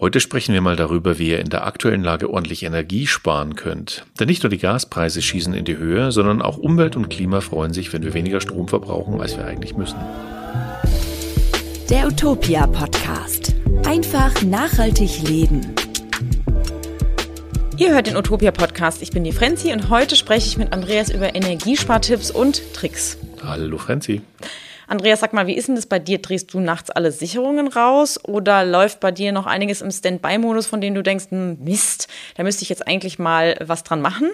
Heute sprechen wir mal darüber, wie ihr in der aktuellen Lage ordentlich Energie sparen könnt. Denn nicht nur die Gaspreise schießen in die Höhe, sondern auch Umwelt und Klima freuen sich, wenn wir weniger Strom verbrauchen, als wir eigentlich müssen. Der Utopia Podcast. Einfach nachhaltig leben. Ihr hört den Utopia Podcast. Ich bin die Frenzi und heute spreche ich mit Andreas über Energiespartipps und Tricks. Hallo Frenzi. Andreas, sag mal, wie ist denn das bei dir? Drehst du nachts alle Sicherungen raus oder läuft bei dir noch einiges im Standby-Modus, von dem du denkst, hm, Mist, da müsste ich jetzt eigentlich mal was dran machen?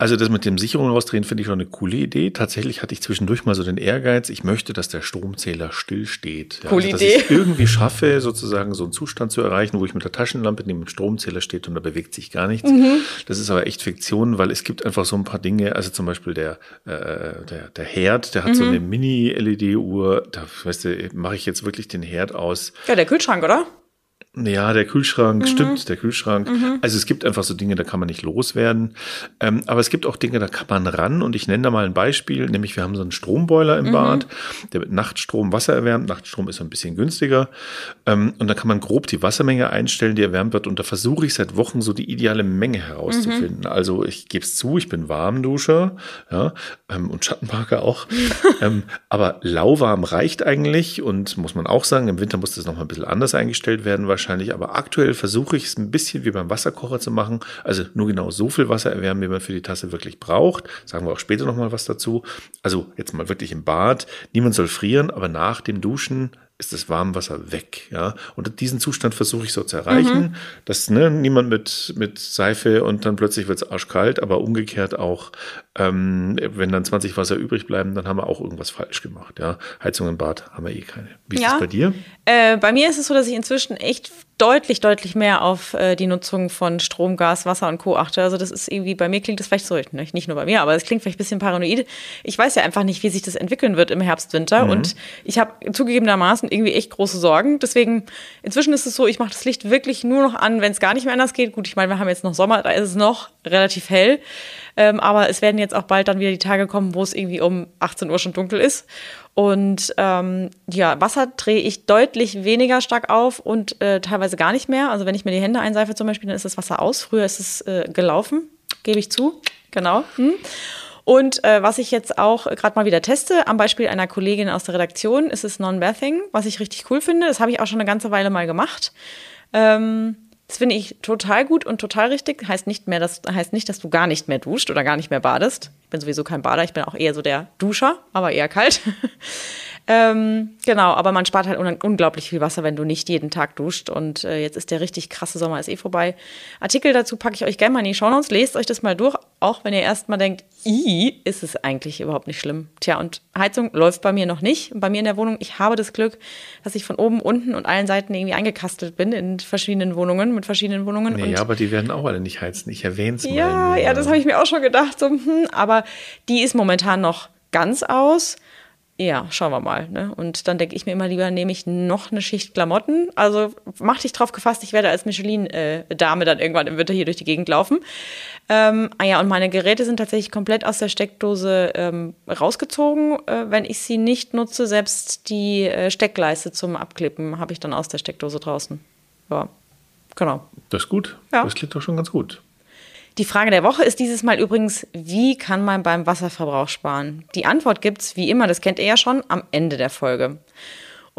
Also das mit dem Sicherung rausdrehen finde ich schon eine coole Idee. Tatsächlich hatte ich zwischendurch mal so den Ehrgeiz, ich möchte, dass der Stromzähler stillsteht. Ja, coole also, dass Idee. ich irgendwie schaffe, sozusagen so einen Zustand zu erreichen, wo ich mit der Taschenlampe neben dem Stromzähler steht und da bewegt sich gar nichts. Mhm. Das ist aber echt Fiktion, weil es gibt einfach so ein paar Dinge, also zum Beispiel der, äh, der, der Herd, der hat mhm. so eine Mini-LED-Uhr, da weißt du, mache ich jetzt wirklich den Herd aus. Ja, der Kühlschrank, oder? Ja, der Kühlschrank, mhm. stimmt, der Kühlschrank. Mhm. Also es gibt einfach so Dinge, da kann man nicht loswerden. Ähm, aber es gibt auch Dinge, da kann man ran. Und ich nenne da mal ein Beispiel, nämlich wir haben so einen Stromboiler im mhm. Bad, der mit Nachtstrom Wasser erwärmt. Nachtstrom ist so ein bisschen günstiger. Ähm, und da kann man grob die Wassermenge einstellen, die erwärmt wird. Und da versuche ich seit Wochen so die ideale Menge herauszufinden. Mhm. Also ich gebe es zu, ich bin Warmduscher ja, ähm, und Schattenparker auch. ähm, aber lauwarm reicht eigentlich und muss man auch sagen, im Winter muss das nochmal ein bisschen anders eingestellt werden wahrscheinlich wahrscheinlich, aber aktuell versuche ich es ein bisschen wie beim Wasserkocher zu machen. Also nur genau so viel Wasser erwärmen, wie man für die Tasse wirklich braucht. Sagen wir auch später nochmal was dazu. Also jetzt mal wirklich im Bad. Niemand soll frieren, aber nach dem Duschen ist das Warmwasser weg, ja. Und diesen Zustand versuche ich so zu erreichen, mhm. dass ne, niemand mit, mit Seife und dann plötzlich wird es arschkalt, aber umgekehrt auch, ähm, wenn dann 20 Wasser übrig bleiben, dann haben wir auch irgendwas falsch gemacht, ja. Heizung im Bad haben wir eh keine. Wie ist ja. das bei dir? Äh, bei mir ist es so, dass ich inzwischen echt deutlich, deutlich mehr auf äh, die Nutzung von Strom, Gas, Wasser und Co. achte. Also das ist irgendwie, bei mir klingt das vielleicht so, nicht, nicht nur bei mir, aber es klingt vielleicht ein bisschen paranoid. Ich weiß ja einfach nicht, wie sich das entwickeln wird im Herbst, Winter mhm. und ich habe zugegebenermaßen irgendwie echt große Sorgen. Deswegen, inzwischen ist es so, ich mache das Licht wirklich nur noch an, wenn es gar nicht mehr anders geht. Gut, ich meine, wir haben jetzt noch Sommer, da ist es noch relativ hell. Ähm, aber es werden jetzt auch bald dann wieder die Tage kommen, wo es irgendwie um 18 Uhr schon dunkel ist. Und ähm, ja, Wasser drehe ich deutlich weniger stark auf und äh, teilweise gar nicht mehr. Also wenn ich mir die Hände einseife zum Beispiel, dann ist das Wasser aus. Früher ist es äh, gelaufen, gebe ich zu. Genau. Hm. Und äh, was ich jetzt auch gerade mal wieder teste, am Beispiel einer Kollegin aus der Redaktion, ist es Non-Bathing, was ich richtig cool finde. Das habe ich auch schon eine ganze Weile mal gemacht. Ähm, das finde ich total gut und total richtig. Heißt nicht mehr, das heißt nicht, dass du gar nicht mehr duscht oder gar nicht mehr badest. Ich bin sowieso kein Bader, ich bin auch eher so der Duscher, aber eher kalt. ähm, genau, aber man spart halt un unglaublich viel Wasser, wenn du nicht jeden Tag duscht. Und äh, jetzt ist der richtig krasse Sommer ist eh vorbei. Artikel dazu packe ich euch gerne mal in die Show Notes. Lest euch das mal durch, auch wenn ihr erstmal denkt, i, ist es eigentlich überhaupt nicht schlimm. Tja, und Heizung läuft bei mir noch nicht. Bei mir in der Wohnung, ich habe das Glück, dass ich von oben, unten und allen Seiten irgendwie eingekastelt bin in verschiedenen Wohnungen, mit verschiedenen Wohnungen. Nee, ja, aber die werden auch alle nicht heizen. Ich erwähne es mal. Ja, ja, das habe ich mir auch schon gedacht. So, hm, aber die ist momentan noch ganz aus ja, schauen wir mal. Ne? Und dann denke ich mir immer lieber, nehme ich noch eine Schicht Klamotten. Also mach dich drauf gefasst, ich werde als Michelin-Dame dann irgendwann im Winter hier durch die Gegend laufen. Ähm, ah ja, und meine Geräte sind tatsächlich komplett aus der Steckdose ähm, rausgezogen, äh, wenn ich sie nicht nutze. Selbst die äh, Steckleiste zum Abklippen habe ich dann aus der Steckdose draußen. Ja, genau. Das ist gut. Ja. Das klingt doch schon ganz gut. Die Frage der Woche ist dieses Mal übrigens, wie kann man beim Wasserverbrauch sparen? Die Antwort gibt es, wie immer, das kennt ihr ja schon, am Ende der Folge.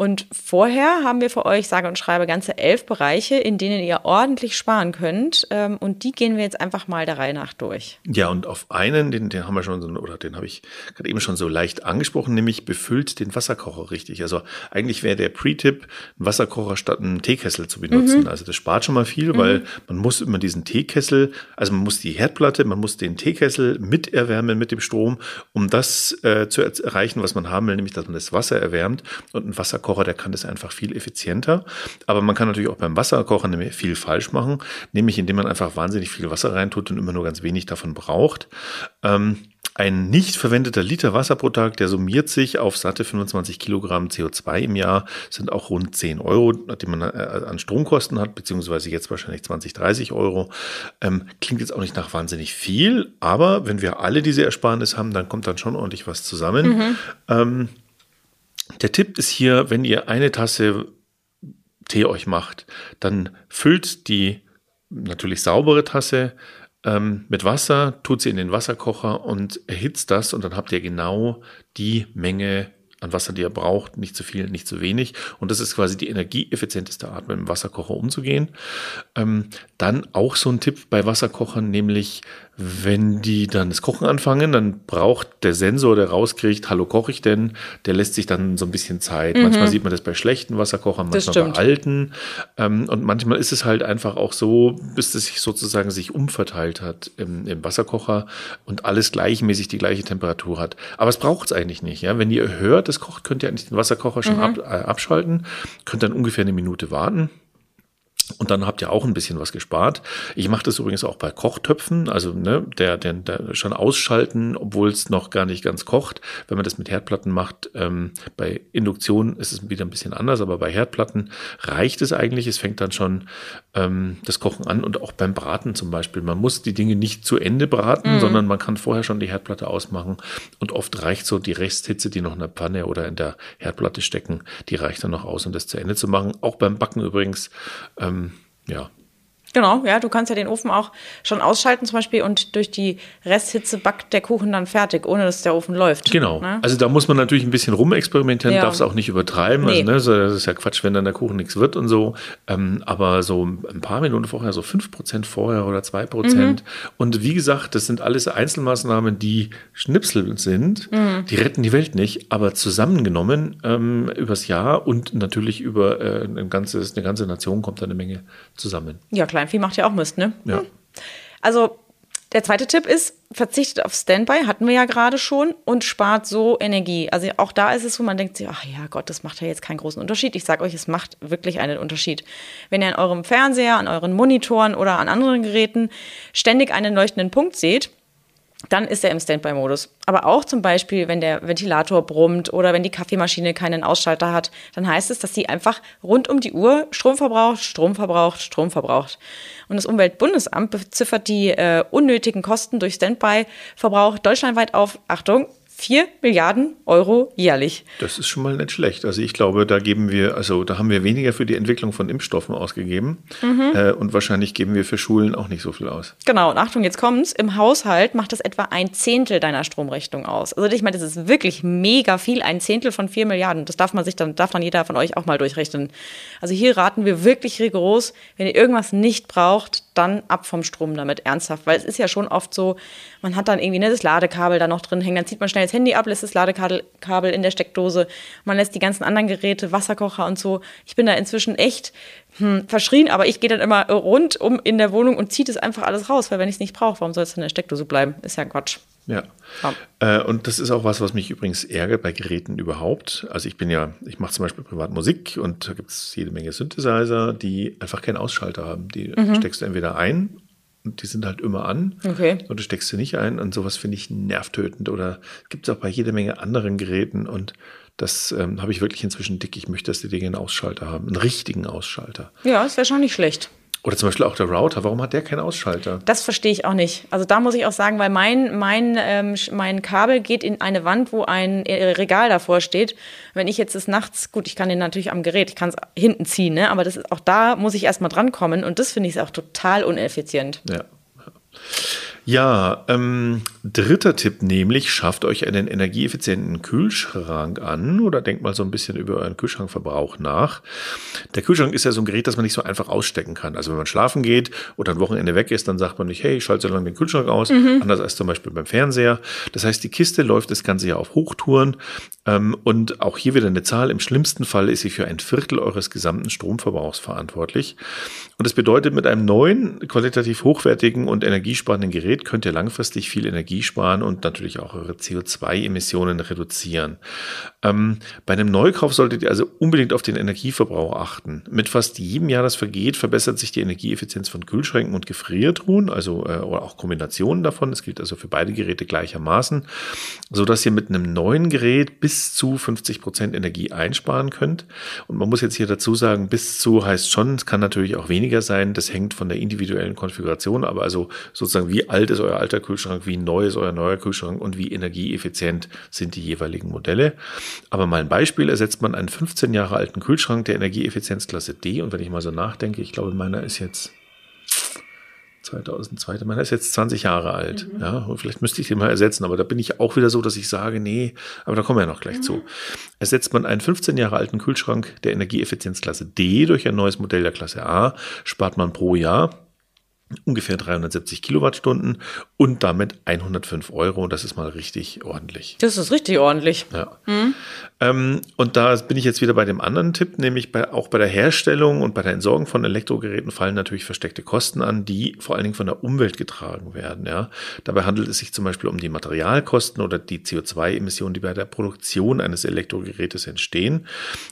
Und vorher haben wir für euch, sage und schreibe, ganze elf Bereiche, in denen ihr ordentlich sparen könnt. Ähm, und die gehen wir jetzt einfach mal der Reihe nach durch. Ja, und auf einen, den, den haben wir schon so, oder den habe ich gerade eben schon so leicht angesprochen, nämlich befüllt den Wasserkocher richtig. Also eigentlich wäre der Pre-Tipp, einen Wasserkocher statt einen Teekessel zu benutzen. Mhm. Also das spart schon mal viel, mhm. weil man muss immer diesen Teekessel, also man muss die Herdplatte, man muss den Teekessel mit erwärmen mit dem Strom, um das äh, zu erreichen, was man haben will, nämlich dass man das Wasser erwärmt und ein Wasserkocher Wasserkocher, der kann das einfach viel effizienter. Aber man kann natürlich auch beim Wasserkocher viel falsch machen, nämlich indem man einfach wahnsinnig viel Wasser reintut und immer nur ganz wenig davon braucht. Ähm, ein nicht verwendeter Liter Wasser pro Tag, der summiert sich auf satte 25 Kilogramm CO2 im Jahr, sind auch rund 10 Euro, die man äh, an Stromkosten hat, beziehungsweise jetzt wahrscheinlich 20, 30 Euro. Ähm, klingt jetzt auch nicht nach wahnsinnig viel, aber wenn wir alle diese Ersparnis haben, dann kommt dann schon ordentlich was zusammen. Mhm. Ähm, der Tipp ist hier, wenn ihr eine Tasse Tee euch macht, dann füllt die natürlich saubere Tasse ähm, mit Wasser, tut sie in den Wasserkocher und erhitzt das und dann habt ihr genau die Menge an Wasser, die ihr braucht, nicht zu viel, nicht zu wenig. Und das ist quasi die energieeffizienteste Art, mit dem Wasserkocher umzugehen. Ähm, dann auch so ein Tipp bei Wasserkochern, nämlich wenn die dann das Kochen anfangen, dann braucht der Sensor, der rauskriegt, hallo koche ich denn, der lässt sich dann so ein bisschen Zeit. Mhm. Manchmal sieht man das bei schlechten Wasserkochern, manchmal bei alten. Ähm, und manchmal ist es halt einfach auch so, bis es sich sozusagen sich umverteilt hat im, im Wasserkocher und alles gleichmäßig die gleiche Temperatur hat. Aber es braucht es eigentlich nicht. Ja? Wenn ihr hört, es kocht, könnt ihr eigentlich den Wasserkocher schon mhm. ab, äh, abschalten, könnt dann ungefähr eine Minute warten und dann habt ihr auch ein bisschen was gespart. Ich mache das übrigens auch bei Kochtöpfen, also ne, der, der, der schon ausschalten, obwohl es noch gar nicht ganz kocht. Wenn man das mit Herdplatten macht, ähm, bei Induktion ist es wieder ein bisschen anders, aber bei Herdplatten reicht es eigentlich. Es fängt dann schon ähm, das Kochen an und auch beim Braten zum Beispiel. Man muss die Dinge nicht zu Ende braten, mhm. sondern man kann vorher schon die Herdplatte ausmachen und oft reicht so die Resthitze, die noch in der Pfanne oder in der Herdplatte stecken, die reicht dann noch aus, um das zu Ende zu machen. Auch beim Backen übrigens. Ähm, ja. Genau, ja, du kannst ja den Ofen auch schon ausschalten zum Beispiel und durch die Resthitze backt der Kuchen dann fertig, ohne dass der Ofen läuft. Genau. Ne? Also da muss man natürlich ein bisschen rumexperimentieren, ja. darf es auch nicht übertreiben. Nee. Also, ne, das ist ja Quatsch, wenn dann der Kuchen nichts wird und so. Ähm, aber so ein paar Minuten vorher, so fünf Prozent vorher oder zwei Prozent. Mhm. Und wie gesagt, das sind alles Einzelmaßnahmen, die Schnipsel sind. Mhm. Die retten die Welt nicht, aber zusammengenommen ähm, übers Jahr und natürlich über äh, ein ganzes, eine ganze Nation kommt da eine Menge zusammen. Ja, klar Kleinvieh macht ja auch Mist, ne? Ja. Also der zweite Tipp ist, verzichtet auf Standby, hatten wir ja gerade schon, und spart so Energie. Also auch da ist es so, man denkt sich, ach ja Gott, das macht ja jetzt keinen großen Unterschied. Ich sage euch, es macht wirklich einen Unterschied. Wenn ihr an eurem Fernseher, an euren Monitoren oder an anderen Geräten ständig einen leuchtenden Punkt seht, dann ist er im Standby-Modus. Aber auch zum Beispiel, wenn der Ventilator brummt oder wenn die Kaffeemaschine keinen Ausschalter hat, dann heißt es, dass sie einfach rund um die Uhr Strom verbraucht, Strom verbraucht, Strom verbraucht. Und das Umweltbundesamt beziffert die äh, unnötigen Kosten durch Standby-Verbrauch deutschlandweit auf, Achtung, 4 Milliarden Euro jährlich. Das ist schon mal nicht schlecht. Also ich glaube, da geben wir, also da haben wir weniger für die Entwicklung von Impfstoffen ausgegeben mhm. äh, und wahrscheinlich geben wir für Schulen auch nicht so viel aus. Genau, und Achtung, jetzt kommt's. Im Haushalt macht das etwa ein Zehntel deiner Stromrechnung aus. Also ich meine, das ist wirklich mega viel, ein Zehntel von 4 Milliarden. Das darf man sich dann, darf dann jeder von euch auch mal durchrechnen. Also hier raten wir wirklich rigoros, wenn ihr irgendwas nicht braucht, dann ab vom Strom damit, ernsthaft. Weil es ist ja schon oft so, man hat dann irgendwie ne, das Ladekabel da noch drin hängen, dann zieht man schnell das Handy ab, lässt das Ladekabel in der Steckdose, man lässt die ganzen anderen Geräte, Wasserkocher und so. Ich bin da inzwischen echt hm, verschrien, aber ich gehe dann immer rundum in der Wohnung und ziehe das einfach alles raus, weil wenn ich es nicht brauche, warum soll es in der Steckdose bleiben? Ist ja Quatsch. Ja. ja. Äh, und das ist auch was, was mich übrigens ärgert bei Geräten überhaupt. Also ich bin ja, ich mache zum Beispiel privat Musik und da gibt es jede Menge Synthesizer, die einfach keinen Ausschalter haben. Die mhm. steckst du entweder ein und die sind halt immer an. Okay. Und du steckst sie nicht ein. Und sowas finde ich nervtötend. Oder gibt es auch bei jeder Menge anderen Geräten. Und das ähm, habe ich wirklich inzwischen dick. Ich möchte, dass die Dinge einen Ausschalter haben. Einen richtigen Ausschalter. Ja, das wäre schon nicht schlecht. Oder zum Beispiel auch der Router, warum hat der keinen Ausschalter? Das verstehe ich auch nicht. Also da muss ich auch sagen, weil mein, mein, ähm, mein Kabel geht in eine Wand, wo ein äh, Regal davor steht. Wenn ich jetzt des Nachts, gut, ich kann den natürlich am Gerät, ich kann es hinten ziehen, ne? aber das ist, auch da muss ich erstmal drankommen und das finde ich auch total uneffizient. Ja. Ja, ähm, dritter Tipp nämlich, schafft euch einen energieeffizienten Kühlschrank an oder denkt mal so ein bisschen über euren Kühlschrankverbrauch nach. Der Kühlschrank ist ja so ein Gerät, das man nicht so einfach ausstecken kann. Also wenn man schlafen geht oder ein Wochenende weg ist, dann sagt man nicht, hey, ich schalte so lange den Kühlschrank aus, mhm. anders als zum Beispiel beim Fernseher. Das heißt, die Kiste läuft das Ganze ja auf Hochtouren ähm, und auch hier wieder eine Zahl. Im schlimmsten Fall ist sie für ein Viertel eures gesamten Stromverbrauchs verantwortlich. Und das bedeutet, mit einem neuen, qualitativ hochwertigen und energiesparenden Gerät Gerät könnt ihr langfristig viel Energie sparen und natürlich auch eure CO2-Emissionen reduzieren. Ähm, bei einem Neukauf solltet ihr also unbedingt auf den Energieverbrauch achten. Mit fast jedem Jahr, das vergeht, verbessert sich die Energieeffizienz von Kühlschränken und Gefriertruhen, also äh, oder auch Kombinationen davon. Das gilt also für beide Geräte gleichermaßen, so dass ihr mit einem neuen Gerät bis zu 50 Prozent Energie einsparen könnt. Und man muss jetzt hier dazu sagen, bis zu heißt schon, es kann natürlich auch weniger sein. Das hängt von der individuellen Konfiguration, aber also sozusagen wie alt alt ist euer alter Kühlschrank, wie neu ist euer neuer Kühlschrank und wie energieeffizient sind die jeweiligen Modelle. Aber mal ein Beispiel, ersetzt man einen 15 Jahre alten Kühlschrank der Energieeffizienzklasse D und wenn ich mal so nachdenke, ich glaube, meiner ist jetzt 2002, meiner ist jetzt 20 Jahre alt. Mhm. Ja, vielleicht müsste ich den mal ersetzen, aber da bin ich auch wieder so, dass ich sage, nee, aber da kommen wir ja noch gleich mhm. zu. Ersetzt man einen 15 Jahre alten Kühlschrank der Energieeffizienzklasse D durch ein neues Modell der Klasse A, spart man pro Jahr ungefähr 370 Kilowattstunden und damit 105 Euro. Das ist mal richtig ordentlich. Das ist richtig ordentlich. Ja. Mhm. Ähm, und da bin ich jetzt wieder bei dem anderen Tipp, nämlich bei, auch bei der Herstellung und bei der Entsorgung von Elektrogeräten fallen natürlich versteckte Kosten an, die vor allen Dingen von der Umwelt getragen werden. Ja. Dabei handelt es sich zum Beispiel um die Materialkosten oder die CO2-Emissionen, die bei der Produktion eines Elektrogerätes entstehen.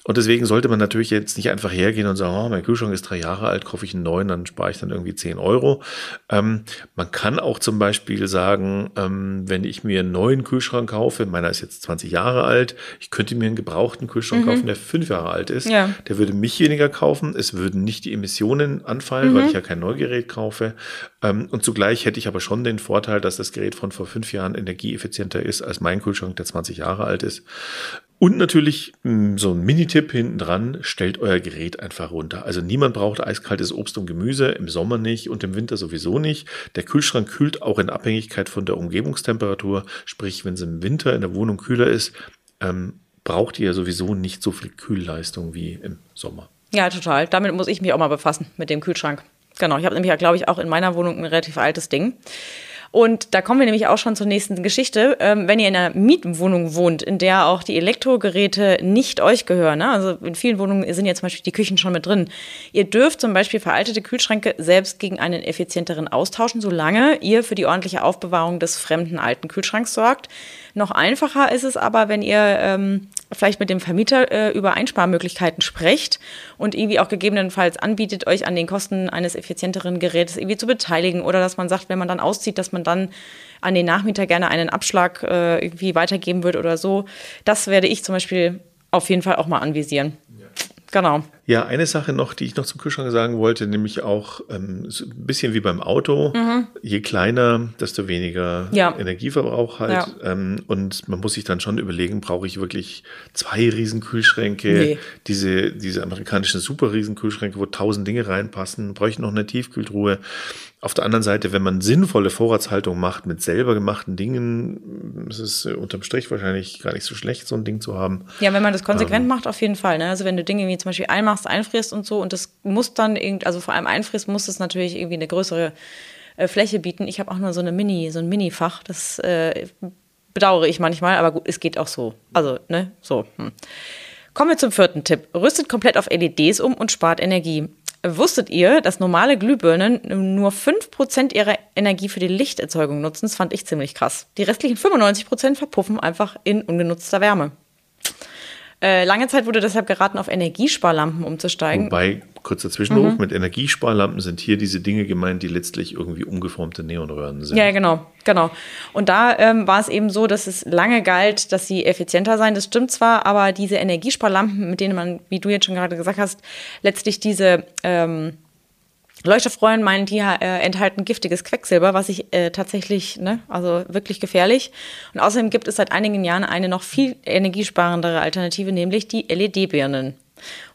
Und deswegen sollte man natürlich jetzt nicht einfach hergehen und sagen, oh, mein Kühlschrank ist drei Jahre alt, kaufe ich einen neuen, dann spare ich dann irgendwie 10 Euro. Euro. Ähm, man kann auch zum Beispiel sagen, ähm, wenn ich mir einen neuen Kühlschrank kaufe, meiner ist jetzt 20 Jahre alt, ich könnte mir einen gebrauchten Kühlschrank mhm. kaufen, der fünf Jahre alt ist. Ja. Der würde mich weniger kaufen. Es würden nicht die Emissionen anfallen, mhm. weil ich ja kein Neugerät kaufe. Ähm, und zugleich hätte ich aber schon den Vorteil, dass das Gerät von vor fünf Jahren energieeffizienter ist als mein Kühlschrank, der 20 Jahre alt ist. Und natürlich hm, so ein Minitipp hinten dran, stellt euer Gerät einfach runter. Also niemand braucht eiskaltes Obst und Gemüse, im Sommer nicht und im Winter sowieso nicht. Der Kühlschrank kühlt auch in Abhängigkeit von der Umgebungstemperatur. Sprich, wenn es im Winter in der Wohnung kühler ist, ähm, braucht ihr sowieso nicht so viel Kühlleistung wie im Sommer. Ja, total. Damit muss ich mich auch mal befassen, mit dem Kühlschrank. Genau, ich habe nämlich ja, glaube ich, auch in meiner Wohnung ein relativ altes Ding. Und da kommen wir nämlich auch schon zur nächsten Geschichte. Ähm, wenn ihr in einer Mietwohnung wohnt, in der auch die Elektrogeräte nicht euch gehören, ne? also in vielen Wohnungen sind ja zum Beispiel die Küchen schon mit drin. Ihr dürft zum Beispiel veraltete Kühlschränke selbst gegen einen effizienteren austauschen, solange ihr für die ordentliche Aufbewahrung des fremden alten Kühlschranks sorgt. Noch einfacher ist es aber, wenn ihr ähm, vielleicht mit dem Vermieter äh, über Einsparmöglichkeiten sprecht und irgendwie auch gegebenenfalls anbietet, euch an den Kosten eines effizienteren Gerätes irgendwie zu beteiligen oder dass man sagt, wenn man dann auszieht, dass man dann an den Nachmieter gerne einen Abschlag äh, irgendwie weitergeben wird oder so. Das werde ich zum Beispiel auf jeden Fall auch mal anvisieren. Ja. Genau. Ja, eine Sache noch, die ich noch zum Kühlschrank sagen wollte, nämlich auch ähm, so ein bisschen wie beim Auto. Mhm. Je kleiner, desto weniger ja. Energieverbrauch halt. Ja. Ähm, und man muss sich dann schon überlegen, brauche ich wirklich zwei Riesenkühlschränke, nee. diese, diese amerikanischen super Riesenkühlschränke, wo tausend Dinge reinpassen, brauche ich noch eine Tiefkühltruhe. Auf der anderen Seite, wenn man sinnvolle Vorratshaltung macht mit selber gemachten Dingen, ist es unterm Strich wahrscheinlich gar nicht so schlecht, so ein Ding zu haben. Ja, wenn man das konsequent ähm, macht, auf jeden Fall. Ne? Also wenn du Dinge wie zum Beispiel einmachst, einfrierst und so und das muss dann irgendwie, also vor allem einfrierst, muss es natürlich irgendwie eine größere äh, Fläche bieten. Ich habe auch nur so eine Mini, so ein Mini-Fach, das äh, bedauere ich manchmal, aber gut, es geht auch so. Also, ne, so. Hm. Kommen wir zum vierten Tipp. Rüstet komplett auf LEDs um und spart Energie. Wusstet ihr, dass normale Glühbirnen nur 5% ihrer Energie für die Lichterzeugung nutzen? Das fand ich ziemlich krass. Die restlichen 95% verpuffen einfach in ungenutzter Wärme. Äh, lange Zeit wurde deshalb geraten, auf Energiesparlampen umzusteigen. Wobei, kurzer Zwischenruf, mhm. mit Energiesparlampen sind hier diese Dinge gemeint, die letztlich irgendwie umgeformte Neonröhren sind. Ja, genau, genau. Und da ähm, war es eben so, dass es lange galt, dass sie effizienter seien. Das stimmt zwar, aber diese Energiesparlampen, mit denen man, wie du jetzt schon gerade gesagt hast, letztlich diese ähm, Leuchtstoffrollen meinen, die äh, enthalten giftiges Quecksilber, was ich äh, tatsächlich, ne, also wirklich gefährlich. Und außerdem gibt es seit einigen Jahren eine noch viel energiesparendere Alternative, nämlich die LED-Birnen.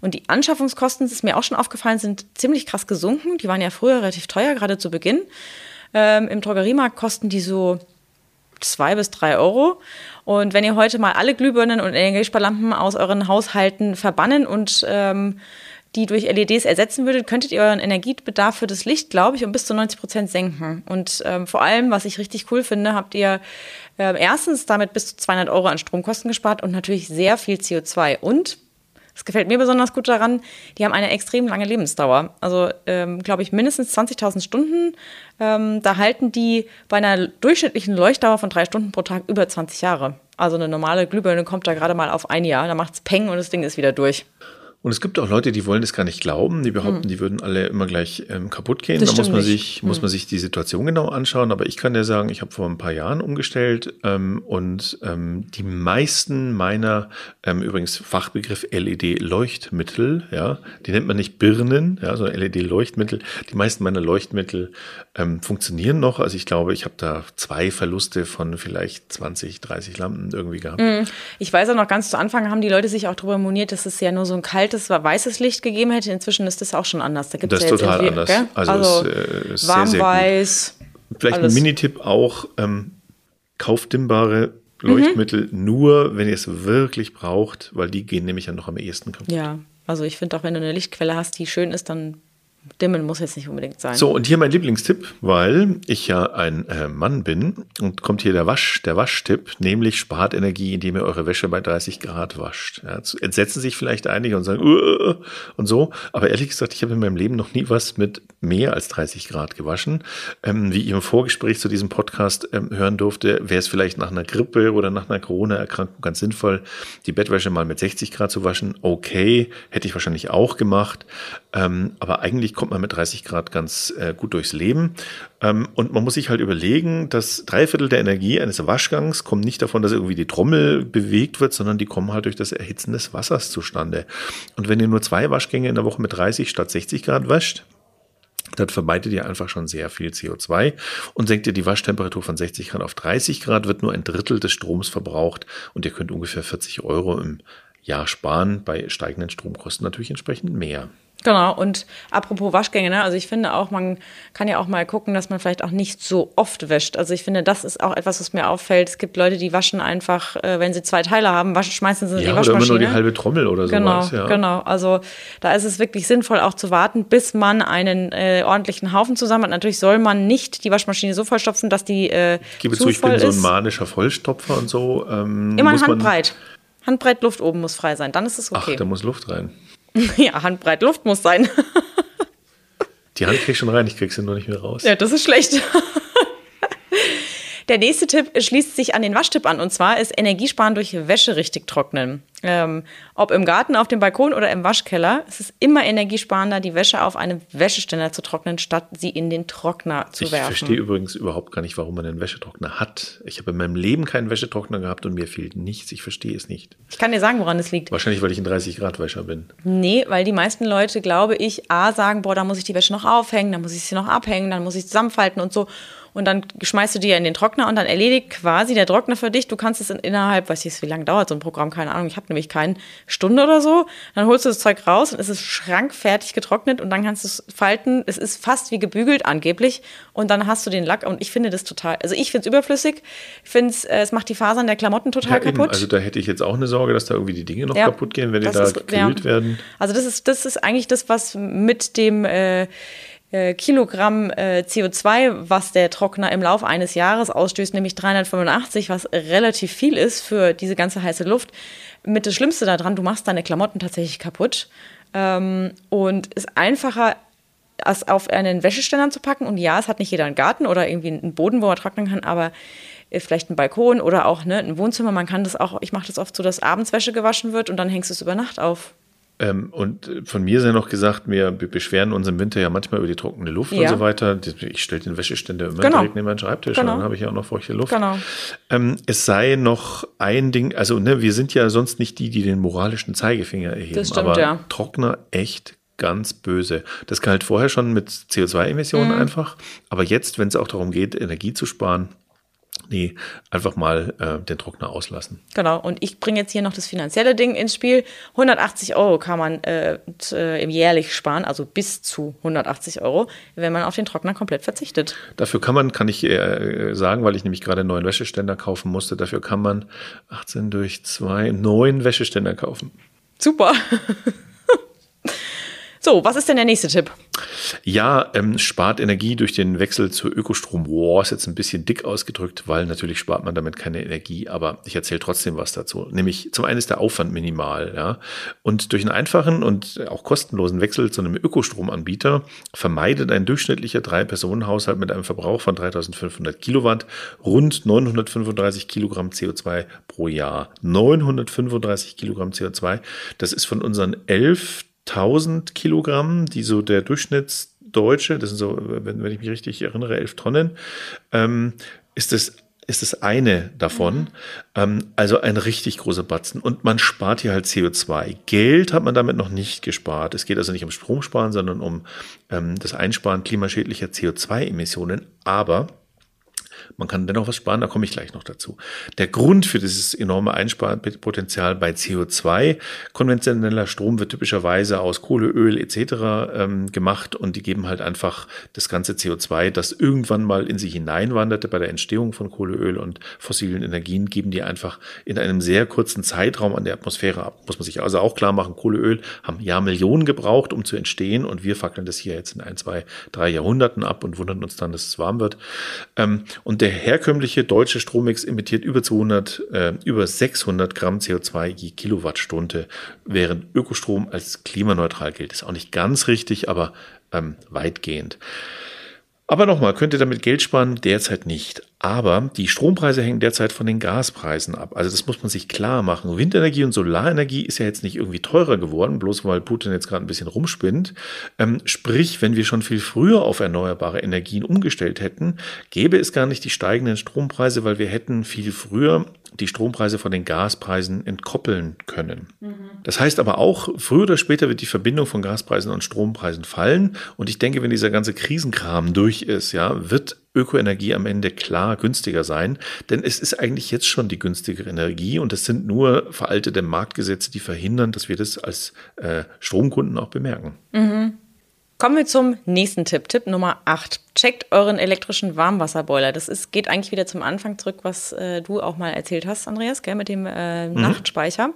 Und die Anschaffungskosten, das ist mir auch schon aufgefallen, sind ziemlich krass gesunken. Die waren ja früher relativ teuer, gerade zu Beginn. Ähm, Im Drogeriemarkt kosten die so zwei bis drei Euro. Und wenn ihr heute mal alle Glühbirnen und Energiesparlampen aus euren Haushalten verbannen und ähm, die durch LEDs ersetzen würdet, könntet ihr euren Energiebedarf für das Licht, glaube ich, um bis zu 90 Prozent senken. Und ähm, vor allem, was ich richtig cool finde, habt ihr äh, erstens damit bis zu 200 Euro an Stromkosten gespart und natürlich sehr viel CO2. Und das gefällt mir besonders gut daran, die haben eine extrem lange Lebensdauer. Also, ähm, glaube ich, mindestens 20.000 Stunden. Ähm, da halten die bei einer durchschnittlichen Leuchtdauer von drei Stunden pro Tag über 20 Jahre. Also eine normale Glühbirne kommt da gerade mal auf ein Jahr, da macht es Peng und das Ding ist wieder durch. Und es gibt auch Leute, die wollen das gar nicht glauben. Die behaupten, hm. die würden alle immer gleich ähm, kaputt gehen. Das da muss man, nicht. sich, hm. muss man sich die Situation genau anschauen. Aber ich kann dir sagen, ich habe vor ein paar Jahren umgestellt ähm, und ähm, die meisten meiner, ähm, übrigens Fachbegriff LED-Leuchtmittel, ja, die nennt man nicht Birnen, ja, sondern LED-Leuchtmittel. Die meisten meiner Leuchtmittel ähm, funktionieren noch. Also ich glaube, ich habe da zwei Verluste von vielleicht 20, 30 Lampen irgendwie gehabt. Hm. Ich weiß auch noch ganz zu Anfang haben die Leute sich auch darüber moniert, dass es ja nur so ein kaltes altes weißes Licht gegeben hätte. Inzwischen ist das auch schon anders. Da gibt's das ist ja total anders. Gell? Also, also ist, äh, ist warm-weiß. Vielleicht alles. ein Minitipp auch, ähm, kaufdimmbare Leuchtmittel mhm. nur, wenn ihr es wirklich braucht, weil die gehen nämlich ja noch am ehesten kaputt. Ja, also ich finde auch, wenn du eine Lichtquelle hast, die schön ist, dann Dimmen muss jetzt nicht unbedingt sein. So, und hier mein Lieblingstipp, weil ich ja ein äh, Mann bin und kommt hier der Wasch, der Waschtipp, nämlich spart Energie, indem ihr eure Wäsche bei 30 Grad wascht. Ja, entsetzen sich vielleicht einige und sagen, uh, und so, aber ehrlich gesagt, ich habe in meinem Leben noch nie was mit mehr als 30 Grad gewaschen. Ähm, wie ich im Vorgespräch zu diesem Podcast ähm, hören durfte, wäre es vielleicht nach einer Grippe oder nach einer Corona-Erkrankung ganz sinnvoll, die Bettwäsche mal mit 60 Grad zu waschen. Okay, hätte ich wahrscheinlich auch gemacht, ähm, aber eigentlich eigentlich kommt man mit 30 Grad ganz äh, gut durchs Leben. Ähm, und man muss sich halt überlegen, dass drei Viertel der Energie eines Waschgangs kommen nicht davon, dass irgendwie die Trommel bewegt wird, sondern die kommen halt durch das Erhitzen des Wassers zustande. Und wenn ihr nur zwei Waschgänge in der Woche mit 30 statt 60 Grad wascht, dann vermeidet ihr einfach schon sehr viel CO2 und senkt ihr die Waschtemperatur von 60 Grad auf 30 Grad, wird nur ein Drittel des Stroms verbraucht und ihr könnt ungefähr 40 Euro im Jahr sparen. Bei steigenden Stromkosten natürlich entsprechend mehr. Genau, und apropos Waschgänge, ne? also ich finde auch, man kann ja auch mal gucken, dass man vielleicht auch nicht so oft wäscht. Also ich finde, das ist auch etwas, was mir auffällt. Es gibt Leute, die waschen einfach, äh, wenn sie zwei Teile haben, waschen, schmeißen sie in ja, die Waschmaschine. Oder immer nur die halbe Trommel oder genau, sowas. Ja. Genau, also da ist es wirklich sinnvoll auch zu warten, bis man einen äh, ordentlichen Haufen zusammen hat. Natürlich soll man nicht die Waschmaschine so vollstopfen, dass die äh, Ich gebe zu, ich bin so ein manischer Vollstopfer und so. Ähm, immer handbreit. Handbreit Luft oben muss frei sein, dann ist es okay. Ach, da muss Luft rein. Ja, handbreit Luft muss sein. Die Hand krieg ich schon rein, ich krieg sie nur nicht mehr raus. Ja, das ist schlecht. Der nächste Tipp schließt sich an den Waschtipp an und zwar ist Energiesparen durch Wäsche richtig trocknen. Ähm, ob im Garten, auf dem Balkon oder im Waschkeller, es ist immer energiesparender, die Wäsche auf einem Wäscheständer zu trocknen, statt sie in den Trockner zu ich werfen. Ich verstehe übrigens überhaupt gar nicht, warum man einen Wäschetrockner hat. Ich habe in meinem Leben keinen Wäschetrockner gehabt und mir fehlt nichts. Ich verstehe es nicht. Ich kann dir sagen, woran es liegt. Wahrscheinlich, weil ich ein 30-Grad-Wäscher bin. Nee, weil die meisten Leute, glaube ich, A, sagen, boah, da muss ich die Wäsche noch aufhängen, dann muss ich sie noch abhängen, dann muss ich zusammenfalten und so und dann schmeißt du die ja in den Trockner und dann erledigt quasi der Trockner für dich. Du kannst es in, innerhalb, weiß ich, wie lange dauert so ein Programm, keine Ahnung, ich habe nämlich keine Stunde oder so. Dann holst du das Zeug raus und es ist schrankfertig getrocknet und dann kannst du es falten. Es ist fast wie gebügelt angeblich und dann hast du den Lack und ich finde das total, also ich finde es überflüssig. Ich finde es, äh, es macht die Fasern der Klamotten total ja, kaputt. Also da hätte ich jetzt auch eine Sorge, dass da irgendwie die Dinge noch ja, kaputt gehen, wenn die da gekühlt ja. werden. Also das ist, das ist eigentlich das, was mit dem äh, äh, Kilogramm äh, CO2, was der Trockner im Laufe eines Jahres ausstößt, nämlich 385, was relativ viel ist für diese ganze heiße Luft. Mit das Schlimmste daran, du machst deine Klamotten tatsächlich kaputt ähm, und ist einfacher, es auf einen Wäscheständer zu packen. Und ja, es hat nicht jeder einen Garten oder irgendwie einen Boden, wo er trocknen kann, aber äh, vielleicht ein Balkon oder auch ne, ein Wohnzimmer. Man kann das auch, ich mache das oft so, dass abends Wäsche gewaschen wird und dann hängst du es über Nacht auf. Ähm, und von mir ist ja noch gesagt, wir beschweren uns im Winter ja manchmal über die trockene Luft ja. und so weiter. Ich stelle den Wäscheständer immer genau. direkt neben meinen Schreibtisch genau. und dann habe ich ja auch noch feuchte Luft. Genau. Ähm, es sei noch ein Ding, also ne, wir sind ja sonst nicht die, die den moralischen Zeigefinger erheben. Das stimmt, aber ja. Trockner echt ganz böse. Das kann halt vorher schon mit CO2-Emissionen mhm. einfach. Aber jetzt, wenn es auch darum geht, Energie zu sparen, Nee, einfach mal äh, den Trockner auslassen. Genau, und ich bringe jetzt hier noch das finanzielle Ding ins Spiel. 180 Euro kann man äh, äh, jährlich sparen, also bis zu 180 Euro, wenn man auf den Trockner komplett verzichtet. Dafür kann man, kann ich äh, sagen, weil ich nämlich gerade einen neuen Wäscheständer kaufen musste, dafür kann man 18 durch 2 neun Wäscheständer kaufen. Super. So, was ist denn der nächste Tipp? Ja, ähm, spart Energie durch den Wechsel zu Ökostrom. Wow, ist jetzt ein bisschen dick ausgedrückt, weil natürlich spart man damit keine Energie, aber ich erzähle trotzdem was dazu. Nämlich zum einen ist der Aufwand minimal, ja. Und durch einen einfachen und auch kostenlosen Wechsel zu einem Ökostromanbieter vermeidet ein durchschnittlicher Drei-Personen-Haushalt mit einem Verbrauch von 3500 Kilowatt rund 935 Kilogramm CO2 pro Jahr. 935 Kilogramm CO2. Das ist von unseren 11.000 Kilogramm, die so der Durchschnittsdeutsche, das sind so, wenn, wenn ich mich richtig erinnere, 11 Tonnen, ähm, ist das ist das eine davon. Mhm. Ähm, also ein richtig großer Batzen. Und man spart hier halt CO2. Geld hat man damit noch nicht gespart. Es geht also nicht um Stromsparen, sondern um ähm, das Einsparen klimaschädlicher CO2-Emissionen. Aber man kann dennoch was sparen, da komme ich gleich noch dazu. Der Grund für dieses enorme Einsparpotenzial bei CO2, konventioneller Strom wird typischerweise aus Kohle, Öl etc. Ähm, gemacht und die geben halt einfach das ganze CO2, das irgendwann mal in sich hineinwanderte bei der Entstehung von Kohle, Öl und fossilen Energien, geben die einfach in einem sehr kurzen Zeitraum an der Atmosphäre ab. Muss man sich also auch klar machen, Kohle, Öl haben Jahrmillionen gebraucht, um zu entstehen und wir fackeln das hier jetzt in ein, zwei, drei Jahrhunderten ab und wundern uns dann, dass es warm wird. Ähm, und der herkömmliche deutsche Strommix emittiert über 200, äh, über 600 Gramm CO2 je Kilowattstunde, während Ökostrom als klimaneutral gilt. Ist auch nicht ganz richtig, aber ähm, weitgehend. Aber nochmal, könnt ihr damit Geld sparen? Derzeit nicht. Aber die Strompreise hängen derzeit von den Gaspreisen ab. Also das muss man sich klar machen. Windenergie und Solarenergie ist ja jetzt nicht irgendwie teurer geworden, bloß weil Putin jetzt gerade ein bisschen rumspinnt. Ähm, sprich, wenn wir schon viel früher auf erneuerbare Energien umgestellt hätten, gäbe es gar nicht die steigenden Strompreise, weil wir hätten viel früher die Strompreise von den Gaspreisen entkoppeln können. Mhm. Das heißt aber auch, früher oder später wird die Verbindung von Gaspreisen und Strompreisen fallen. Und ich denke, wenn dieser ganze Krisenkram durch ist, ja, wird Ökoenergie am Ende klar günstiger sein, denn es ist eigentlich jetzt schon die günstigere Energie und es sind nur veraltete Marktgesetze, die verhindern, dass wir das als äh, Stromkunden auch bemerken. Mhm. Kommen wir zum nächsten Tipp, Tipp Nummer 8. Checkt euren elektrischen Warmwasserboiler. Das ist, geht eigentlich wieder zum Anfang zurück, was äh, du auch mal erzählt hast, Andreas, gell, mit dem äh, mhm. Nachtspeicher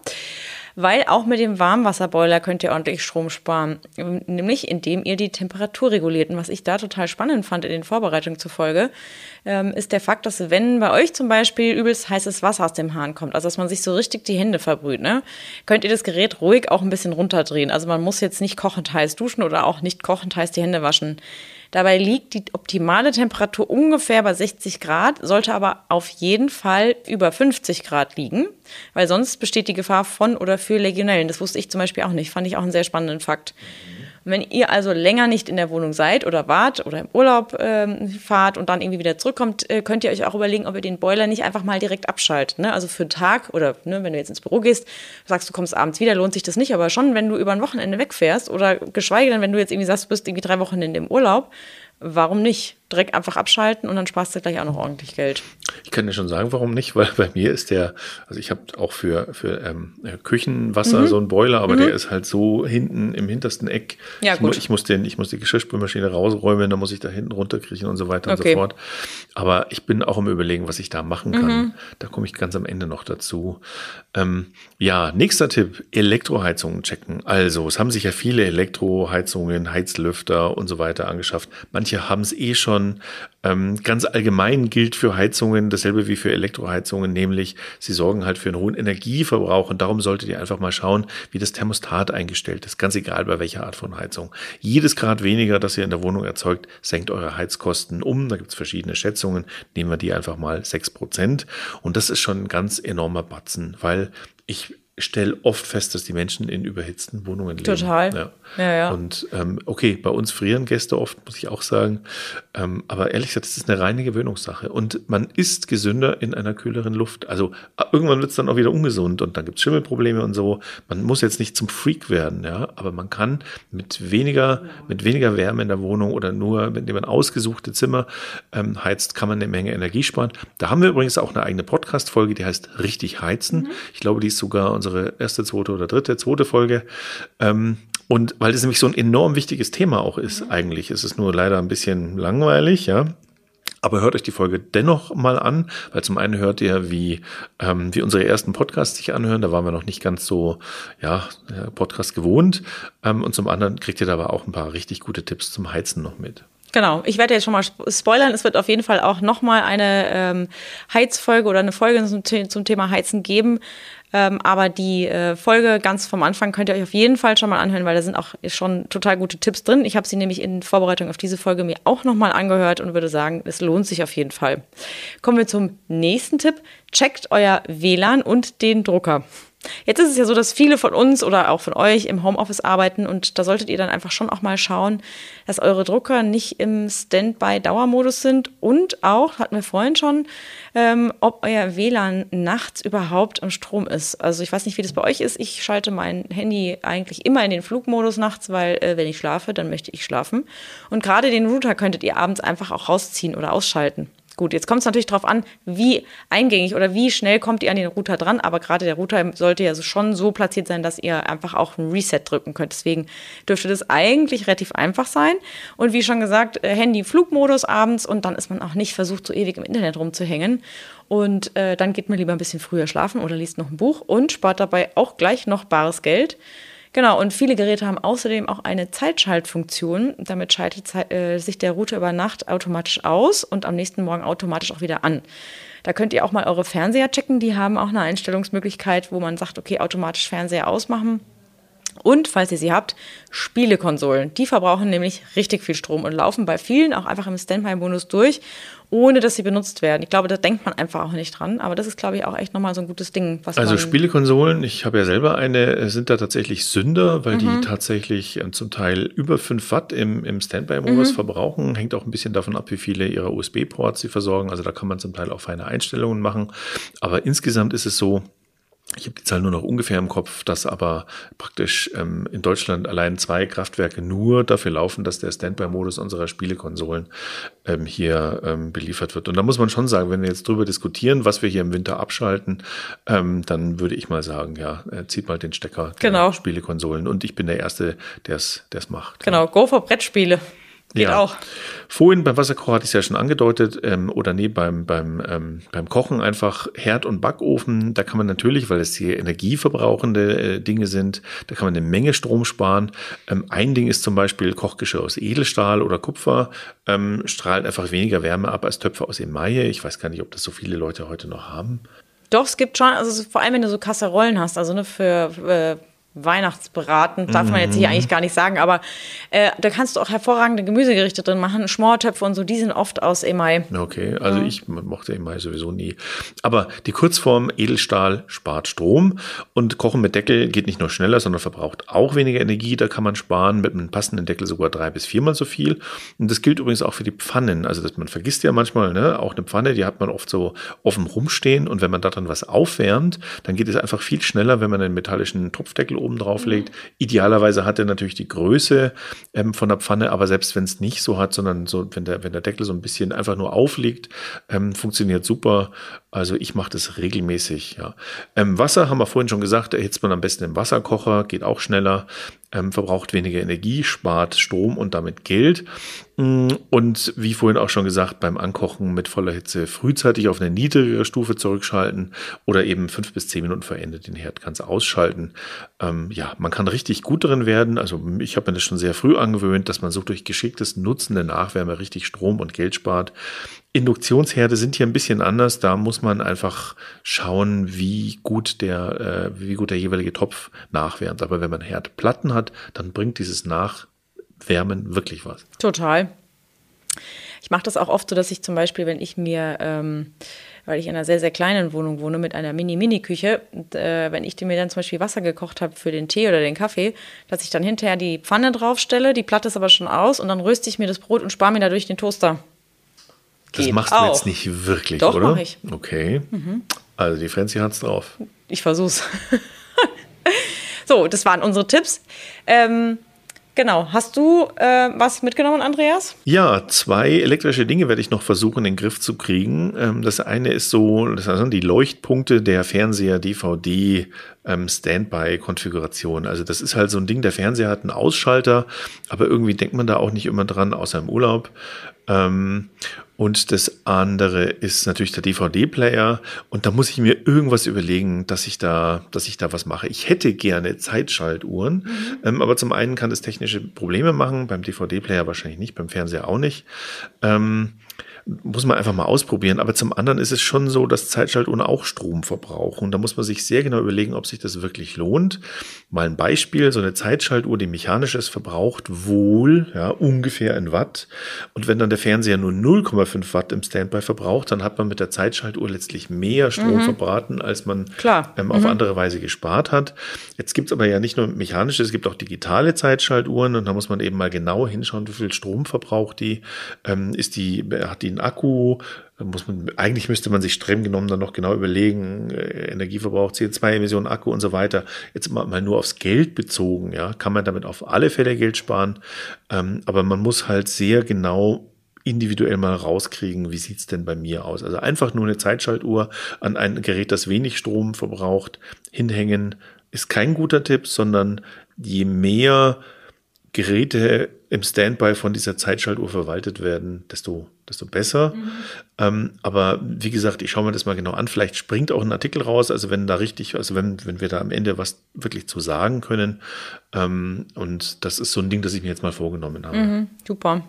weil auch mit dem Warmwasserboiler könnt ihr ordentlich Strom sparen, nämlich indem ihr die Temperatur reguliert. Und was ich da total spannend fand in den Vorbereitungen zufolge, ähm, ist der Fakt, dass wenn bei euch zum Beispiel übelst heißes Wasser aus dem Hahn kommt, also dass man sich so richtig die Hände verbrüht, ne, könnt ihr das Gerät ruhig auch ein bisschen runterdrehen. Also man muss jetzt nicht kochend heiß duschen oder auch nicht kochend heiß die Hände waschen. Dabei liegt die optimale Temperatur ungefähr bei 60 Grad, sollte aber auf jeden Fall über 50 Grad liegen, weil sonst besteht die Gefahr von oder für Legionellen. Das wusste ich zum Beispiel auch nicht, fand ich auch einen sehr spannenden Fakt. Und wenn ihr also länger nicht in der Wohnung seid oder wart oder im Urlaub ähm, fahrt und dann irgendwie wieder zurückkommt, äh, könnt ihr euch auch überlegen, ob ihr den Boiler nicht einfach mal direkt abschaltet. Ne? Also für einen Tag oder ne, wenn du jetzt ins Büro gehst, sagst du kommst abends wieder, lohnt sich das nicht. Aber schon, wenn du über ein Wochenende wegfährst oder geschweige denn, wenn du jetzt irgendwie sagst, du bist irgendwie drei Wochen in dem Urlaub, warum nicht? Direkt einfach abschalten und dann sparst du gleich auch noch ordentlich Geld. Ich kann dir schon sagen, warum nicht, weil bei mir ist der, also ich habe auch für, für ähm, Küchenwasser mhm. so einen Boiler, aber mhm. der ist halt so hinten im hintersten Eck. Ja, ich, gut. Mu ich muss den, ich muss die Geschirrspülmaschine rausräumen, dann muss ich da hinten runterkriechen und so weiter okay. und so fort. Aber ich bin auch im Überlegen, was ich da machen kann. Mhm. Da komme ich ganz am Ende noch dazu. Ähm, ja, nächster Tipp, Elektroheizungen checken. Also, es haben sich ja viele Elektroheizungen, Heizlüfter und so weiter angeschafft. Manche haben es eh schon. Ähm, ganz allgemein gilt für Heizungen dasselbe wie für Elektroheizungen, nämlich sie sorgen halt für einen hohen Energieverbrauch und darum solltet ihr einfach mal schauen, wie das Thermostat eingestellt ist. Ganz egal bei welcher Art von Heizung. Jedes Grad weniger, das ihr in der Wohnung erzeugt, senkt eure Heizkosten um. Da gibt es verschiedene Schätzungen. Nehmen wir die einfach mal sechs Prozent. Und das ist schon ein ganz enormer Batzen, weil ich stelle oft fest, dass die Menschen in überhitzten Wohnungen leben. Total. Ja. Ja, ja. Und ähm, okay, bei uns frieren Gäste oft, muss ich auch sagen. Ähm, aber ehrlich gesagt, das ist eine reine Gewöhnungssache. Und man ist gesünder in einer kühleren Luft. Also äh, irgendwann wird es dann auch wieder ungesund und dann gibt es Schimmelprobleme und so. Man muss jetzt nicht zum Freak werden, ja, aber man kann mit weniger, mit weniger Wärme in der Wohnung oder nur, wenn man ausgesuchte Zimmer ähm, heizt, kann man eine Menge Energie sparen. Da haben wir übrigens auch eine eigene Podcast-Folge, die heißt Richtig heizen. Mhm. Ich glaube, die ist sogar unsere erste, zweite oder dritte, zweite Folge. Ähm, und weil das nämlich so ein enorm wichtiges Thema auch ist, eigentlich. Es ist nur leider ein bisschen langweilig, ja. Aber hört euch die Folge dennoch mal an, weil zum einen hört ihr, wie, ähm, wie unsere ersten Podcasts sich anhören. Da waren wir noch nicht ganz so, ja, Podcast gewohnt. Ähm, und zum anderen kriegt ihr da aber auch ein paar richtig gute Tipps zum Heizen noch mit. Genau, ich werde jetzt schon mal spoilern. Es wird auf jeden Fall auch nochmal eine ähm, Heizfolge oder eine Folge zum, zum Thema Heizen geben. Ähm, aber die äh, Folge ganz vom Anfang könnt ihr euch auf jeden Fall schon mal anhören, weil da sind auch schon total gute Tipps drin. Ich habe sie nämlich in Vorbereitung auf diese Folge mir auch nochmal angehört und würde sagen, es lohnt sich auf jeden Fall. Kommen wir zum nächsten Tipp. Checkt euer WLAN und den Drucker. Jetzt ist es ja so, dass viele von uns oder auch von euch im Homeoffice arbeiten und da solltet ihr dann einfach schon auch mal schauen, dass eure Drucker nicht im Standby-Dauermodus sind und auch, hatten wir vorhin schon, ähm, ob euer WLAN nachts überhaupt im Strom ist. Also ich weiß nicht, wie das bei euch ist. Ich schalte mein Handy eigentlich immer in den Flugmodus nachts, weil äh, wenn ich schlafe, dann möchte ich schlafen. Und gerade den Router könntet ihr abends einfach auch rausziehen oder ausschalten. Gut, jetzt kommt es natürlich darauf an, wie eingängig oder wie schnell kommt ihr an den Router dran. Aber gerade der Router sollte ja schon so platziert sein, dass ihr einfach auch ein Reset drücken könnt. Deswegen dürfte das eigentlich relativ einfach sein. Und wie schon gesagt, äh, Handy Flugmodus abends und dann ist man auch nicht versucht, so ewig im Internet rumzuhängen. Und äh, dann geht man lieber ein bisschen früher schlafen oder liest noch ein Buch und spart dabei auch gleich noch bares Geld. Genau, und viele Geräte haben außerdem auch eine Zeitschaltfunktion. Damit schaltet äh, sich der Router über Nacht automatisch aus und am nächsten Morgen automatisch auch wieder an. Da könnt ihr auch mal eure Fernseher checken. Die haben auch eine Einstellungsmöglichkeit, wo man sagt, okay, automatisch Fernseher ausmachen. Und, falls ihr sie habt, Spielekonsolen. Die verbrauchen nämlich richtig viel Strom und laufen bei vielen auch einfach im Standby-Bonus durch ohne dass sie benutzt werden. Ich glaube, da denkt man einfach auch nicht dran. Aber das ist, glaube ich, auch echt nochmal so ein gutes Ding. also Spielekonsolen, ich habe ja selber eine, äh, sind da tatsächlich Sünder, weil mhm. die tatsächlich äh, zum Teil über 5 Watt im, im Standby-Modus mhm. verbrauchen. Hängt auch ein bisschen davon ab, wie viele ihrer USB-Ports sie versorgen. Also da kann man zum Teil auch feine Einstellungen machen. Aber insgesamt ist es so, ich habe die Zahl nur noch ungefähr im Kopf, dass aber praktisch ähm, in Deutschland allein zwei Kraftwerke nur dafür laufen, dass der Standby-Modus unserer Spielekonsolen ähm, hier ähm, beliefert wird. Und da muss man schon sagen, wenn wir jetzt drüber diskutieren, was wir hier im Winter abschalten, ähm, dann würde ich mal sagen, ja, äh, zieht mal den Stecker der genau. Spielekonsolen. Und ich bin der Erste, der es macht. Genau, ja. go for Brettspiele. Geht ja. auch. Vorhin beim Wasserkocher hatte ich es ja schon angedeutet, ähm, oder nee, beim, beim, ähm, beim Kochen einfach Herd- und Backofen. Da kann man natürlich, weil es hier energieverbrauchende äh, Dinge sind, da kann man eine Menge Strom sparen. Ähm, ein Ding ist zum Beispiel Kochgeschirr aus Edelstahl oder Kupfer, ähm, strahlt einfach weniger Wärme ab als Töpfe aus Emaille. Ich weiß gar nicht, ob das so viele Leute heute noch haben. Doch, es gibt schon, also vor allem wenn du so Kasserollen hast, also ne, für äh, Weihnachtsbraten, darf man jetzt hier mhm. eigentlich gar nicht sagen, aber äh, da kannst du auch hervorragende Gemüsegerichte drin machen. Schmortöpfe und so, die sind oft aus Emai. Okay, also ja. ich mochte Emai sowieso nie. Aber die Kurzform Edelstahl spart Strom und Kochen mit Deckel geht nicht nur schneller, sondern verbraucht auch weniger Energie. Da kann man sparen mit einem passenden Deckel sogar drei bis viermal so viel. Und das gilt übrigens auch für die Pfannen. Also dass man vergisst ja manchmal, ne, auch eine Pfanne, die hat man oft so offen rumstehen und wenn man da dann was aufwärmt, dann geht es einfach viel schneller, wenn man einen metallischen Topfdeckel oben drauf legt. Mhm. Idealerweise hat er natürlich die Größe ähm, von der Pfanne, aber selbst wenn es nicht so hat, sondern so, wenn der, wenn der Deckel so ein bisschen einfach nur aufliegt, ähm, funktioniert super. Also ich mache das regelmäßig, ja. Ähm, Wasser haben wir vorhin schon gesagt, erhitzt man am besten im Wasserkocher, geht auch schneller ähm, verbraucht weniger Energie, spart Strom und damit Geld. Mm, und wie vorhin auch schon gesagt, beim Ankochen mit voller Hitze frühzeitig auf eine niedrigere Stufe zurückschalten oder eben fünf bis zehn Minuten verendet den Herd ganz ausschalten. Ähm, ja, man kann richtig gut darin werden. Also ich habe mir das schon sehr früh angewöhnt, dass man so durch geschicktes Nutzen der Nachwärme richtig Strom und Geld spart. Induktionsherde sind hier ein bisschen anders. Da muss man einfach schauen, wie gut der, äh, wie gut der jeweilige Topf nachwärmt. Aber wenn man Herdplatten hat, dann bringt dieses Nachwärmen wirklich was. Total. Ich mache das auch oft so, dass ich zum Beispiel, wenn ich mir, ähm, weil ich in einer sehr, sehr kleinen Wohnung wohne mit einer Mini-Mini-Küche, äh, wenn ich mir dann zum Beispiel Wasser gekocht habe für den Tee oder den Kaffee, dass ich dann hinterher die Pfanne draufstelle, die Platte ist aber schon aus und dann röste ich mir das Brot und spare mir dadurch den Toaster. Das machst du jetzt nicht wirklich, Doch, oder? Mach ich. Okay. Mhm. Also die Franzi hat's drauf. Ich versuch's. so, das waren unsere Tipps. Ähm, Genau. Hast du äh, was mitgenommen, Andreas? Ja, zwei elektrische Dinge werde ich noch versuchen, in den Griff zu kriegen. Ähm, das eine ist so, das sind die Leuchtpunkte der Fernseher DVD ähm, Standby-Konfiguration. Also das ist halt so ein Ding, der Fernseher hat einen Ausschalter, aber irgendwie denkt man da auch nicht immer dran, außer im Urlaub. Und das andere ist natürlich der DVD-Player. Und da muss ich mir irgendwas überlegen, dass ich da, dass ich da was mache. Ich hätte gerne Zeitschaltuhren, mhm. ähm, aber zum einen kann das technische Probleme machen, beim DVD-Player wahrscheinlich nicht, beim Fernseher auch nicht. Ähm, muss man einfach mal ausprobieren. Aber zum anderen ist es schon so, dass Zeitschaltuhren auch Strom verbrauchen. Da muss man sich sehr genau überlegen, ob sich das wirklich lohnt. Mal ein Beispiel, so eine Zeitschaltuhr, die mechanisch ist, verbraucht wohl ja, ungefähr ein Watt. Und wenn dann der Fernseher nur 0,5 Watt im Standby verbraucht, dann hat man mit der Zeitschaltuhr letztlich mehr Strom mhm. verbraten, als man ähm, auf mhm. andere Weise gespart hat. Jetzt gibt es aber ja nicht nur mechanische, es gibt auch digitale Zeitschaltuhren und da muss man eben mal genau hinschauen, wie viel Strom verbraucht die. Ähm, ist die, hat die einen Akku, muss man, eigentlich müsste man sich streng genommen dann noch genau überlegen, äh, Energieverbrauch, CO2-Emissionen, Akku und so weiter. Jetzt mal, mal nur aufs Geld bezogen, ja, kann man damit auf alle Fälle Geld sparen. Ähm, aber man muss halt sehr genau individuell mal rauskriegen, wie sieht's denn bei mir aus. Also einfach nur eine Zeitschaltuhr an ein Gerät, das wenig Strom verbraucht, hinhängen, ist kein guter Tipp, sondern je mehr Geräte im Standby von dieser Zeitschaltuhr verwaltet werden, desto, desto besser. Mhm. Ähm, aber wie gesagt, ich schaue mir das mal genau an. Vielleicht springt auch ein Artikel raus, also wenn da richtig, also wenn, wenn wir da am Ende was wirklich zu sagen können. Ähm, und das ist so ein Ding, das ich mir jetzt mal vorgenommen habe. Mhm, super.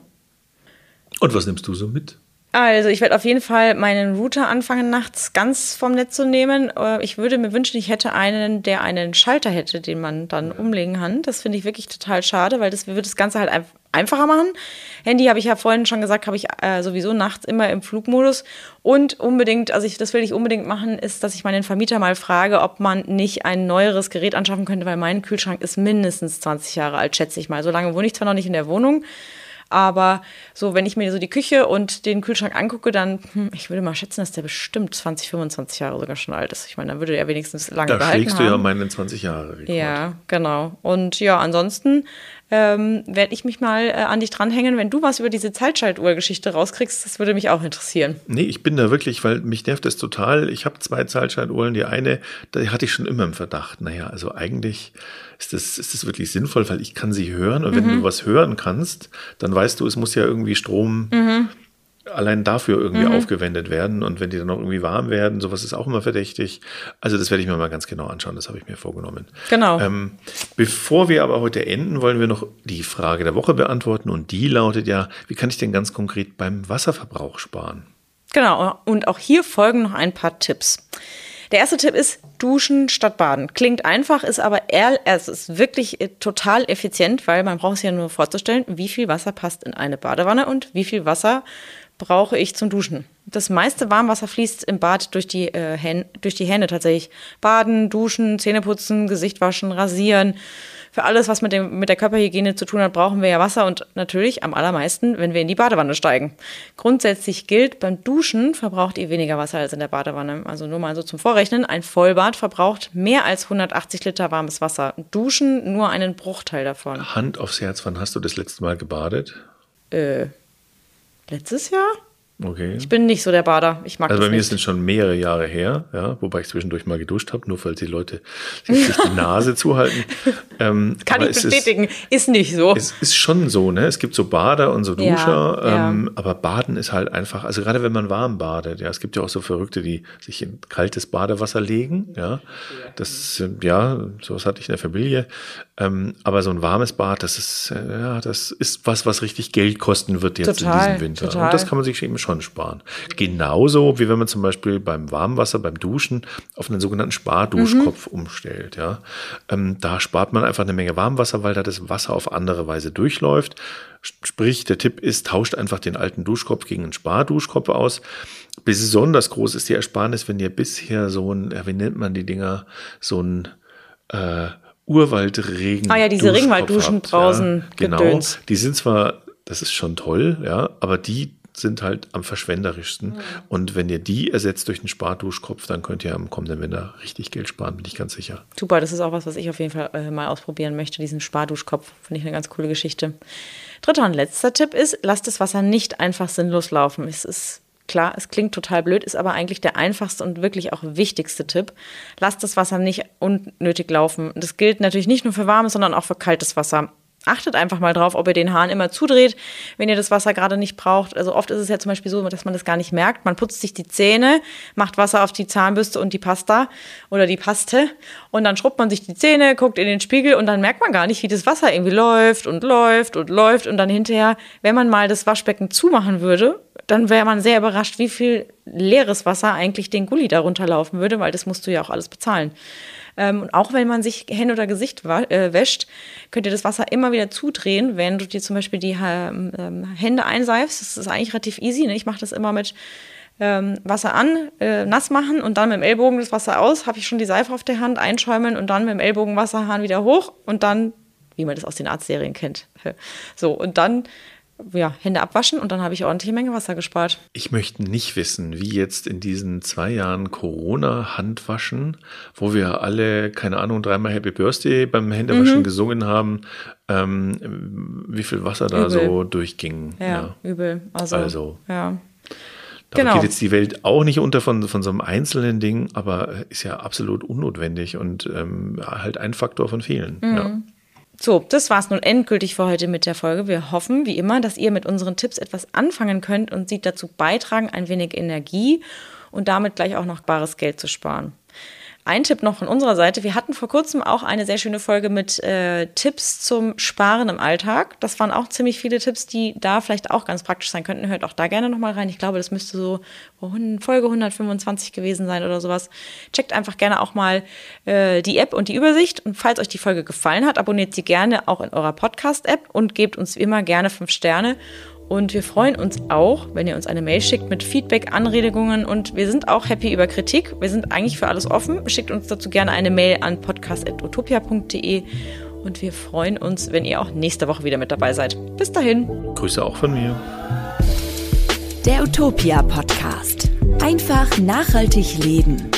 Und was nimmst du so mit? Also ich werde auf jeden Fall meinen Router anfangen, nachts ganz vom Netz zu nehmen. Äh, ich würde mir wünschen, ich hätte einen, der einen Schalter hätte, den man dann umlegen kann. Das finde ich wirklich total schade, weil das würde das Ganze halt einfacher machen. Handy habe ich ja vorhin schon gesagt, habe ich äh, sowieso nachts immer im Flugmodus. Und unbedingt, also ich, das will ich unbedingt machen, ist, dass ich meinen Vermieter mal frage, ob man nicht ein neueres Gerät anschaffen könnte, weil mein Kühlschrank ist mindestens 20 Jahre alt, schätze ich mal. So lange wohne ich zwar noch nicht in der Wohnung. Aber so, wenn ich mir so die Küche und den Kühlschrank angucke, dann, hm, ich würde mal schätzen, dass der bestimmt 20, 25 Jahre sogar schon alt ist. Ich meine, dann würde der wenigstens lange da behalten schlägst du ja meine 20 Jahre. Rekord. Ja, genau. Und ja, ansonsten ähm, werde ich mich mal äh, an dich dranhängen, wenn du was über diese Zeitschaltuhr-Geschichte rauskriegst. Das würde mich auch interessieren. Nee, ich bin da wirklich, weil mich nervt das total. Ich habe zwei Zeitschaltuhren. Die eine, die hatte ich schon immer im Verdacht. Naja, also eigentlich ist das, ist das wirklich sinnvoll, weil ich kann sie hören. Und wenn mhm. du was hören kannst, dann weißt du, es muss ja irgendwie Strom. Mhm allein dafür irgendwie mhm. aufgewendet werden. Und wenn die dann noch irgendwie warm werden, sowas ist auch immer verdächtig. Also das werde ich mir mal ganz genau anschauen, das habe ich mir vorgenommen. Genau. Ähm, bevor wir aber heute enden, wollen wir noch die Frage der Woche beantworten. Und die lautet ja, wie kann ich denn ganz konkret beim Wasserverbrauch sparen? Genau, und auch hier folgen noch ein paar Tipps. Der erste Tipp ist Duschen statt Baden. Klingt einfach, ist aber eher, es ist wirklich äh, total effizient, weil man braucht es ja nur vorzustellen, wie viel Wasser passt in eine Badewanne und wie viel Wasser brauche ich zum Duschen. Das meiste Warmwasser fließt im Bad durch die, äh, Hände, durch die Hände tatsächlich. Baden, duschen, Zähne putzen, Gesicht waschen, rasieren. Für alles, was mit, dem, mit der Körperhygiene zu tun hat, brauchen wir ja Wasser und natürlich am allermeisten, wenn wir in die Badewanne steigen. Grundsätzlich gilt, beim Duschen verbraucht ihr weniger Wasser als in der Badewanne. Also nur mal so zum Vorrechnen. Ein Vollbad verbraucht mehr als 180 Liter warmes Wasser. Duschen nur einen Bruchteil davon. Hand aufs Herz, wann hast du das letzte Mal gebadet? Äh, Letztes Jahr? Okay. Ich bin nicht so der Bader. Ich mag also bei mir nicht. sind schon mehrere Jahre her, ja, wobei ich zwischendurch mal geduscht habe, nur falls die Leute sich die Nase zuhalten. Ähm, Kann ich bestätigen, ist, ist, nicht so. Es ist schon so, ne? Es gibt so Bader und so Duscher, ja, ähm, ja. aber Baden ist halt einfach, also gerade wenn man warm badet, ja, es gibt ja auch so Verrückte, die sich in kaltes Badewasser legen, ja. Das, ja, sowas hatte ich in der Familie. Ähm, aber so ein warmes Bad, das ist, äh, ja, das ist was, was richtig Geld kosten wird jetzt total, in diesem Winter. Total. Und das kann man sich eben schon sparen. Genauso wie wenn man zum Beispiel beim Warmwasser, beim Duschen auf einen sogenannten Sparduschkopf mhm. umstellt. Ja, ähm, da spart man einfach eine Menge Warmwasser, weil da das Wasser auf andere Weise durchläuft. Sprich, der Tipp ist, tauscht einfach den alten Duschkopf gegen einen Sparduschkopf aus. Besonders groß ist die Ersparnis, wenn ihr bisher so ein, wie nennt man die Dinger, so ein äh, Urwaldregen. Ah ja, diese Regenwaldduschen draußen. Ja, genau. Gedöns. Die sind zwar, das ist schon toll, ja, aber die sind halt am verschwenderischsten. Mhm. Und wenn ihr die ersetzt durch einen Sparduschkopf, dann könnt ihr am kommenden Winter richtig Geld sparen, bin ich ganz sicher. Super, das ist auch was, was ich auf jeden Fall äh, mal ausprobieren möchte, diesen Sparduschkopf. Finde ich eine ganz coole Geschichte. Dritter und letzter Tipp ist, lasst das Wasser nicht einfach sinnlos laufen. Es ist Klar, es klingt total blöd, ist aber eigentlich der einfachste und wirklich auch wichtigste Tipp. Lasst das Wasser nicht unnötig laufen. Das gilt natürlich nicht nur für warmes, sondern auch für kaltes Wasser. Achtet einfach mal drauf, ob ihr den Hahn immer zudreht, wenn ihr das Wasser gerade nicht braucht. Also oft ist es ja zum Beispiel so, dass man das gar nicht merkt. Man putzt sich die Zähne, macht Wasser auf die Zahnbürste und die Pasta oder die Paste und dann schrubbt man sich die Zähne, guckt in den Spiegel und dann merkt man gar nicht, wie das Wasser irgendwie läuft und läuft und läuft und dann hinterher, wenn man mal das Waschbecken zumachen würde, dann wäre man sehr überrascht, wie viel leeres Wasser eigentlich den Gully darunter laufen würde, weil das musst du ja auch alles bezahlen. Ähm, und auch wenn man sich Hände oder Gesicht äh, wäscht, könnt ihr das Wasser immer wieder zudrehen, wenn du dir zum Beispiel die ähm, ähm, Hände einseifst. Das ist eigentlich relativ easy. Ne? Ich mache das immer mit Wasser an, äh, nass machen und dann mit dem Ellbogen das Wasser aus. Habe ich schon die Seife auf der Hand, einschäumen und dann mit dem Ellbogen Wasserhahn wieder hoch und dann, wie man das aus den Arztserien kennt. So, und dann ja, Hände abwaschen und dann habe ich ordentliche Menge Wasser gespart. Ich möchte nicht wissen, wie jetzt in diesen zwei Jahren Corona-Handwaschen, wo wir alle, keine Ahnung, dreimal Happy Birthday beim Händewaschen mhm. gesungen haben, ähm, wie viel Wasser da übel. so durchging. Ja, ja, übel. Also, also ja. Da genau. geht jetzt die Welt auch nicht unter von, von so einem einzelnen Ding, aber ist ja absolut unnotwendig und ähm, halt ein Faktor von vielen. Mhm. Ja. So, das war's nun endgültig für heute mit der Folge. Wir hoffen, wie immer, dass ihr mit unseren Tipps etwas anfangen könnt und sie dazu beitragen, ein wenig Energie und damit gleich auch noch bares Geld zu sparen. Ein Tipp noch von unserer Seite. Wir hatten vor kurzem auch eine sehr schöne Folge mit äh, Tipps zum Sparen im Alltag. Das waren auch ziemlich viele Tipps, die da vielleicht auch ganz praktisch sein könnten. Hört auch da gerne nochmal rein. Ich glaube, das müsste so Folge 125 gewesen sein oder sowas. Checkt einfach gerne auch mal äh, die App und die Übersicht. Und falls euch die Folge gefallen hat, abonniert sie gerne auch in eurer Podcast-App und gebt uns immer gerne fünf Sterne. Und wir freuen uns auch, wenn ihr uns eine Mail schickt mit Feedback, Anregungen und wir sind auch happy über Kritik. Wir sind eigentlich für alles offen. Schickt uns dazu gerne eine Mail an podcast.utopia.de und wir freuen uns, wenn ihr auch nächste Woche wieder mit dabei seid. Bis dahin. Grüße auch von mir. Der Utopia Podcast. Einfach nachhaltig leben.